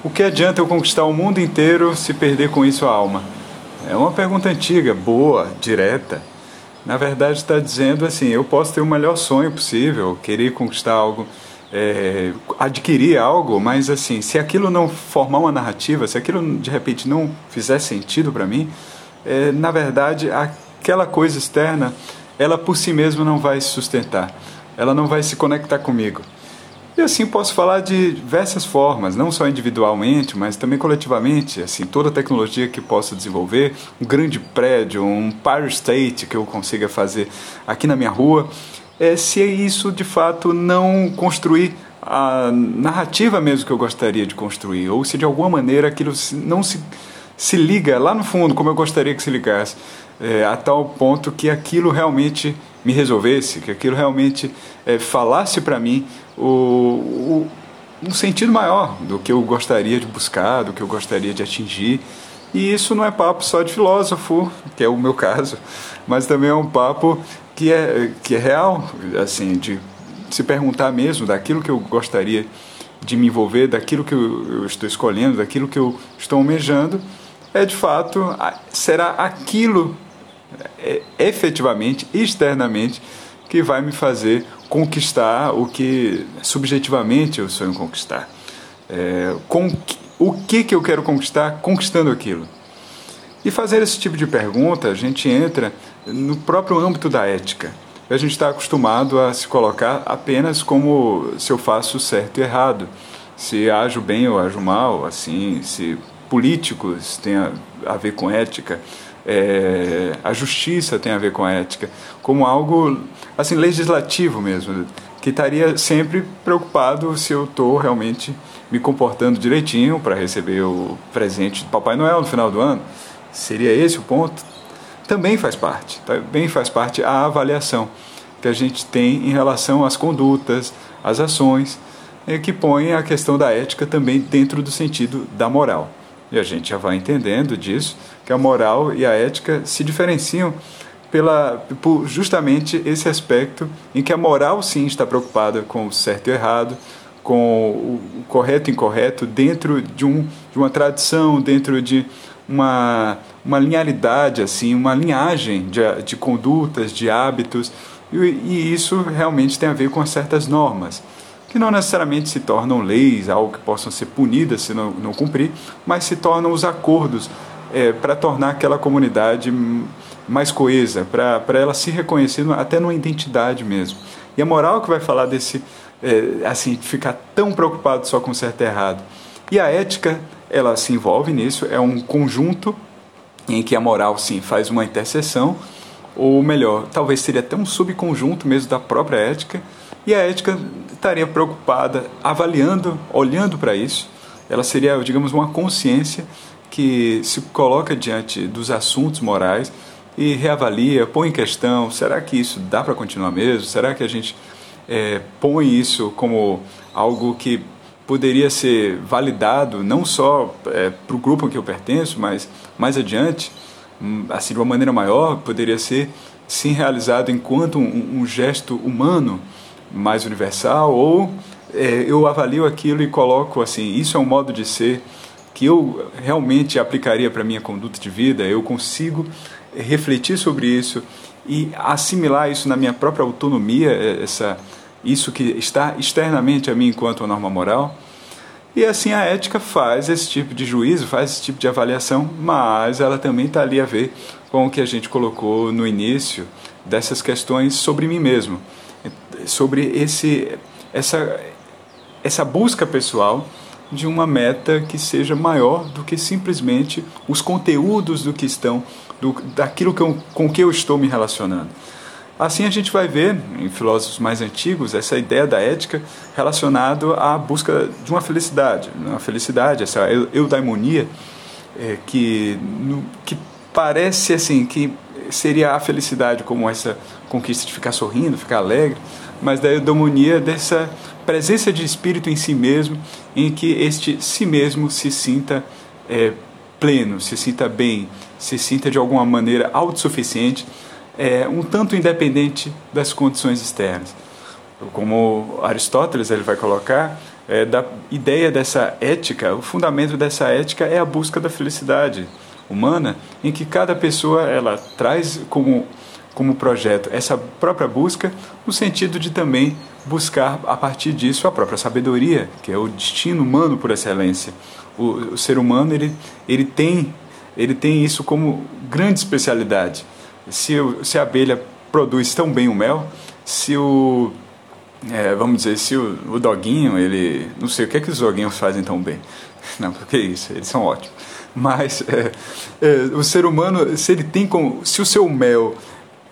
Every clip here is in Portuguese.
O que adianta eu conquistar o mundo inteiro se perder com isso a alma? É uma pergunta antiga, boa, direta. Na verdade, está dizendo assim: eu posso ter o melhor sonho possível, querer conquistar algo, é, adquirir algo, mas assim, se aquilo não formar uma narrativa, se aquilo de repente não fizer sentido para mim, é, na verdade, aquela coisa externa, ela por si mesma não vai se sustentar, ela não vai se conectar comigo. E assim posso falar de diversas formas, não só individualmente, mas também coletivamente. Assim, toda tecnologia que possa desenvolver, um grande prédio, um Power State que eu consiga fazer aqui na minha rua, é, se isso de fato não construir a narrativa mesmo que eu gostaria de construir, ou se de alguma maneira aquilo não se, se liga lá no fundo como eu gostaria que se ligasse, é, a tal ponto que aquilo realmente me resolvesse, que aquilo realmente é, falasse para mim o, o, um sentido maior do que eu gostaria de buscar, do que eu gostaria de atingir. E isso não é papo só de filósofo, que é o meu caso, mas também é um papo que é, que é real, assim, de se perguntar mesmo daquilo que eu gostaria de me envolver, daquilo que eu, estou escolhendo, daquilo que eu estou almejando, é de fato, será aquilo é, efetivamente, externamente, que vai me fazer conquistar o que subjetivamente eu sonho conquistar. É, com, o que, que eu quero conquistar conquistando aquilo? E fazer esse tipo de pergunta, a gente entra no próprio âmbito da ética. A gente está acostumado a se colocar apenas como se eu faço certo e errado, se ajo bem ou ajo mal, assim, se políticos têm a, a ver com ética, é, a justiça tem a ver com a ética, como algo assim legislativo mesmo, que estaria sempre preocupado se eu estou realmente me comportando direitinho para receber o presente de Papai Noel no final do ano. Seria esse o ponto? Também faz parte, também faz parte a avaliação que a gente tem em relação às condutas, às ações, que põe a questão da ética também dentro do sentido da moral. E a gente já vai entendendo disso, que a moral e a ética se diferenciam pela, por justamente esse aspecto em que a moral sim está preocupada com o certo e o errado, com o correto e incorreto, dentro de, um, de uma tradição, dentro de uma, uma linearidade, assim, uma linhagem de, de condutas, de hábitos, e, e isso realmente tem a ver com certas normas que não necessariamente se tornam leis, algo que possam ser punidas se não, não cumprir, mas se tornam os acordos é, para tornar aquela comunidade mais coesa, para ela se reconhecer até numa identidade mesmo. E a moral que vai falar desse, é, assim, ficar tão preocupado só com certo e errado. E a ética, ela se envolve nisso, é um conjunto em que a moral, sim, faz uma interseção, ou melhor, talvez seria até um subconjunto mesmo da própria ética, e a ética estaria preocupada, avaliando, olhando para isso. Ela seria, digamos, uma consciência que se coloca diante dos assuntos morais e reavalia, põe em questão: será que isso dá para continuar mesmo? Será que a gente é, põe isso como algo que poderia ser validado não só é, para o grupo a que eu pertenço, mas mais adiante, hum, assim de uma maneira maior, poderia ser sim realizado enquanto um, um gesto humano mais universal, ou é, eu avalio aquilo e coloco assim, isso é um modo de ser que eu realmente aplicaria para minha conduta de vida, eu consigo refletir sobre isso e assimilar isso na minha própria autonomia, é, essa, isso que está externamente a mim enquanto uma norma moral. E assim a ética faz esse tipo de juízo, faz esse tipo de avaliação, mas ela também está ali a ver com o que a gente colocou no início dessas questões sobre mim mesmo sobre esse, essa, essa busca pessoal de uma meta que seja maior do que simplesmente os conteúdos do que estão, do, daquilo que eu, com que eu estou me relacionando. Assim a gente vai ver em filósofos mais antigos essa ideia da ética relacionado à busca de uma felicidade, uma felicidade, essa eudaimonia é, que, no, que parece assim que seria a felicidade como essa conquista de ficar sorrindo, ficar alegre, mas da eudaimonia dessa presença de espírito em si mesmo, em que este si mesmo se sinta é, pleno, se sinta bem, se sinta de alguma maneira autossuficiente, é, um tanto independente das condições externas. Como Aristóteles ele vai colocar, é, da ideia dessa ética, o fundamento dessa ética é a busca da felicidade humana, em que cada pessoa ela traz como como projeto essa própria busca, no sentido de também buscar a partir disso a própria sabedoria, que é o destino humano por excelência. O, o ser humano ele, ele tem ele tem isso como grande especialidade. Se, se a abelha produz tão bem o mel, se o é, vamos dizer, se o, o, doguinho, ele. Não sei o que é que os doguinhos fazem tão bem. Não, porque é isso, eles são ótimos. Mas é, é, o ser humano, se ele tem como. Se o seu mel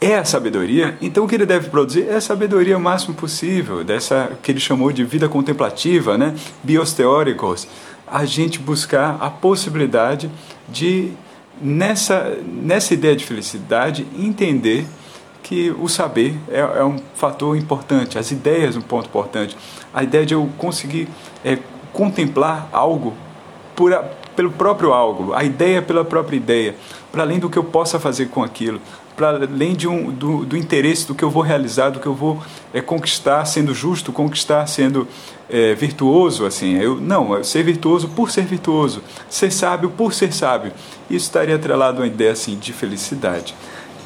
é a sabedoria, então o que ele deve produzir é a sabedoria máximo possível, dessa que ele chamou de vida contemplativa, né? bios teóricos. A gente buscar a possibilidade de, nessa, nessa ideia de felicidade, entender que o saber é, é, um fator importante, as ideias um ponto importante. A ideia de eu conseguir é, contemplar algo por pelo próprio algo, a ideia pela própria ideia, para além do que eu possa fazer com aquilo, para além de um, do, do, interesse do que eu vou realizar, do que eu vou é, conquistar sendo justo, conquistar sendo é, virtuoso, assim. Eu não, ser virtuoso por ser virtuoso, ser sábio por ser sábio. Isso estaria atrelado a uma ideia assim de felicidade.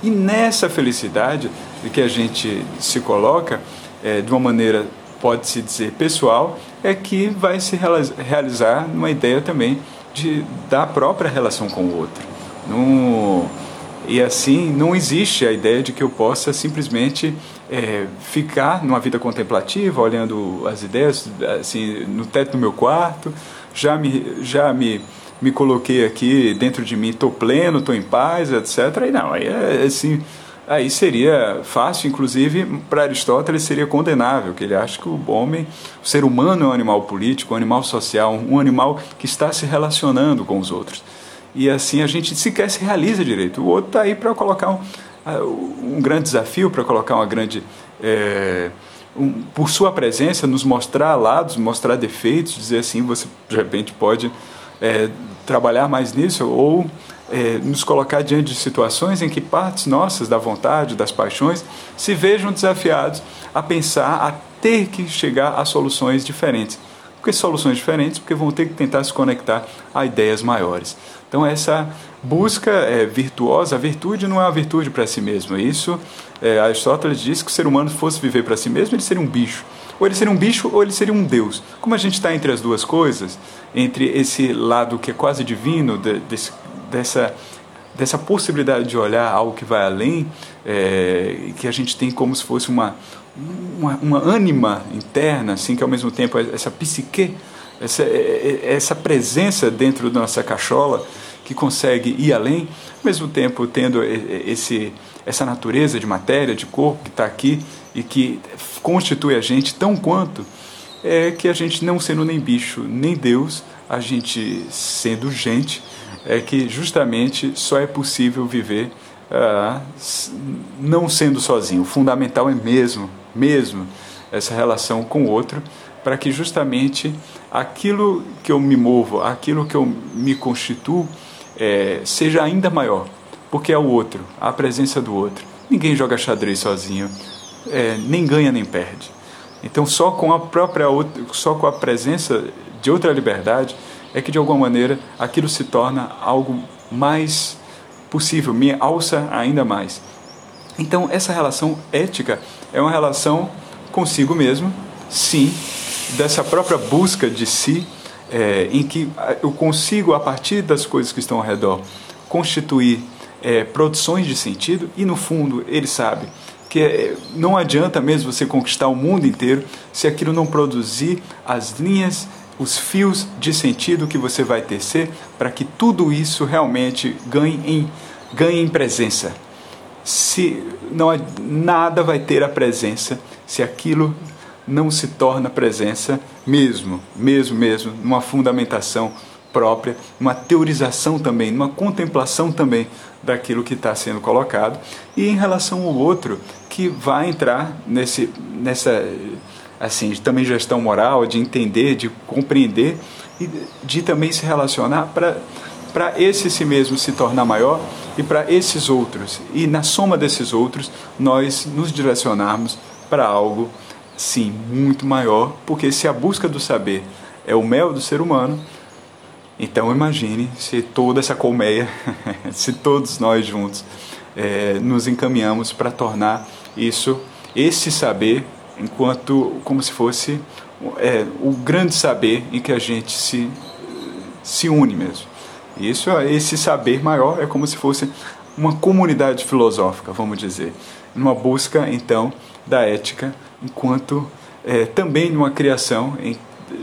E nessa felicidade que a gente se coloca é, de uma maneira pode se dizer pessoal, é que vai se realizar numa ideia também de da própria relação com o outro. E assim, não existe a ideia de que eu possa simplesmente é, ficar numa vida contemplativa, olhando as ideias assim, no teto do meu quarto, já me, já me, me coloquei aqui dentro de mim, estou pleno, estou em paz, etc. E não, aí é assim. Aí seria fácil, inclusive, para Aristóteles seria condenável, que ele acha que o homem, o ser humano é um animal político, um animal social, um animal que está se relacionando com os outros e assim a gente sequer se realiza direito. O outro está aí para colocar um, um, grande desafio, para colocar uma grande. É, um, por sua presença, nos mostrar lados, mostrar defeitos, dizer assim: você de repente pode é, trabalhar mais nisso, ou é, nos colocar diante de situações em que partes nossas da vontade, das paixões, se vejam desafiados a pensar, a ter que chegar a soluções diferentes. Por que soluções diferentes? Porque vão ter que tentar se conectar a ideias maiores. Então, essa busca é, virtuosa, a virtude não é uma virtude para si mesmo. Isso, é, Aristóteles disse que o ser humano fosse viver para si mesmo, ele seria um bicho. Ou ele seria um bicho ou ele seria um deus. Como a gente está entre as duas coisas, entre esse lado que é quase divino, de, desse, dessa, dessa possibilidade de olhar algo que vai além, é, que a gente tem como se fosse uma, uma, uma ânima interna, assim, que ao mesmo tempo é essa psique essa, é, é, essa presença dentro da nossa cachola que consegue ir além, ao mesmo tempo tendo esse, essa natureza de matéria, de corpo que está aqui e que constitui a gente tão quanto, é que a gente não sendo nem bicho, nem Deus, a gente sendo gente, é que justamente só é possível viver ah, não sendo sozinho. O fundamental é mesmo, mesmo essa relação com o outro, para que justamente aquilo que eu me movo, aquilo que eu me constituo, é, seja ainda maior, porque é o outro, a presença do outro. Ninguém joga xadrez sozinho, é, nem ganha nem perde. Então, só com a própria outra, só com a presença de outra liberdade é que de alguma maneira aquilo se torna algo mais possível, me alça ainda mais. Então, essa relação ética é uma relação consigo mesmo, sim, dessa própria busca de si, é, em que eu consigo, a partir das coisas que estão ao redor, constituir é, produções de sentido, e no fundo ele sabe que é, não adianta mesmo você conquistar o mundo inteiro se aquilo não produzir as linhas, os fios de sentido que você vai tecer para que tudo isso realmente ganhe em, ganhe em presença. Se não nada vai ter a presença se aquilo não se torna presença mesmo, mesmo, mesmo, numa fundamentação própria, uma teorização também, uma contemplação também daquilo que está sendo colocado e em relação ao outro que vai entrar nesse, nessa assim também gestão moral, de entender, de compreender e de também se relacionar para para esse si mesmo se tornar maior e para esses outros. E na soma desses outros nós nos direcionarmos para algo sim, muito maior, porque se a busca do saber é o mel do ser humano, então imagine se toda essa colmeia, se todos nós juntos é, nos encaminhamos para tornar isso, esse saber, enquanto como se fosse é, o grande saber em que a gente se, se une mesmo. Isso, esse saber maior é como se fosse uma comunidade filosófica, vamos dizer, numa busca então da ética, enquanto é, também numa criação em,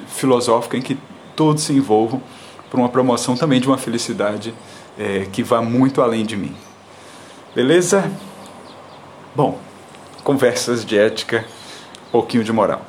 filosófica em que todos se envolvam para uma promoção também de uma felicidade é, que vá muito além de mim. Beleza? Bom, conversas de ética, pouquinho de moral.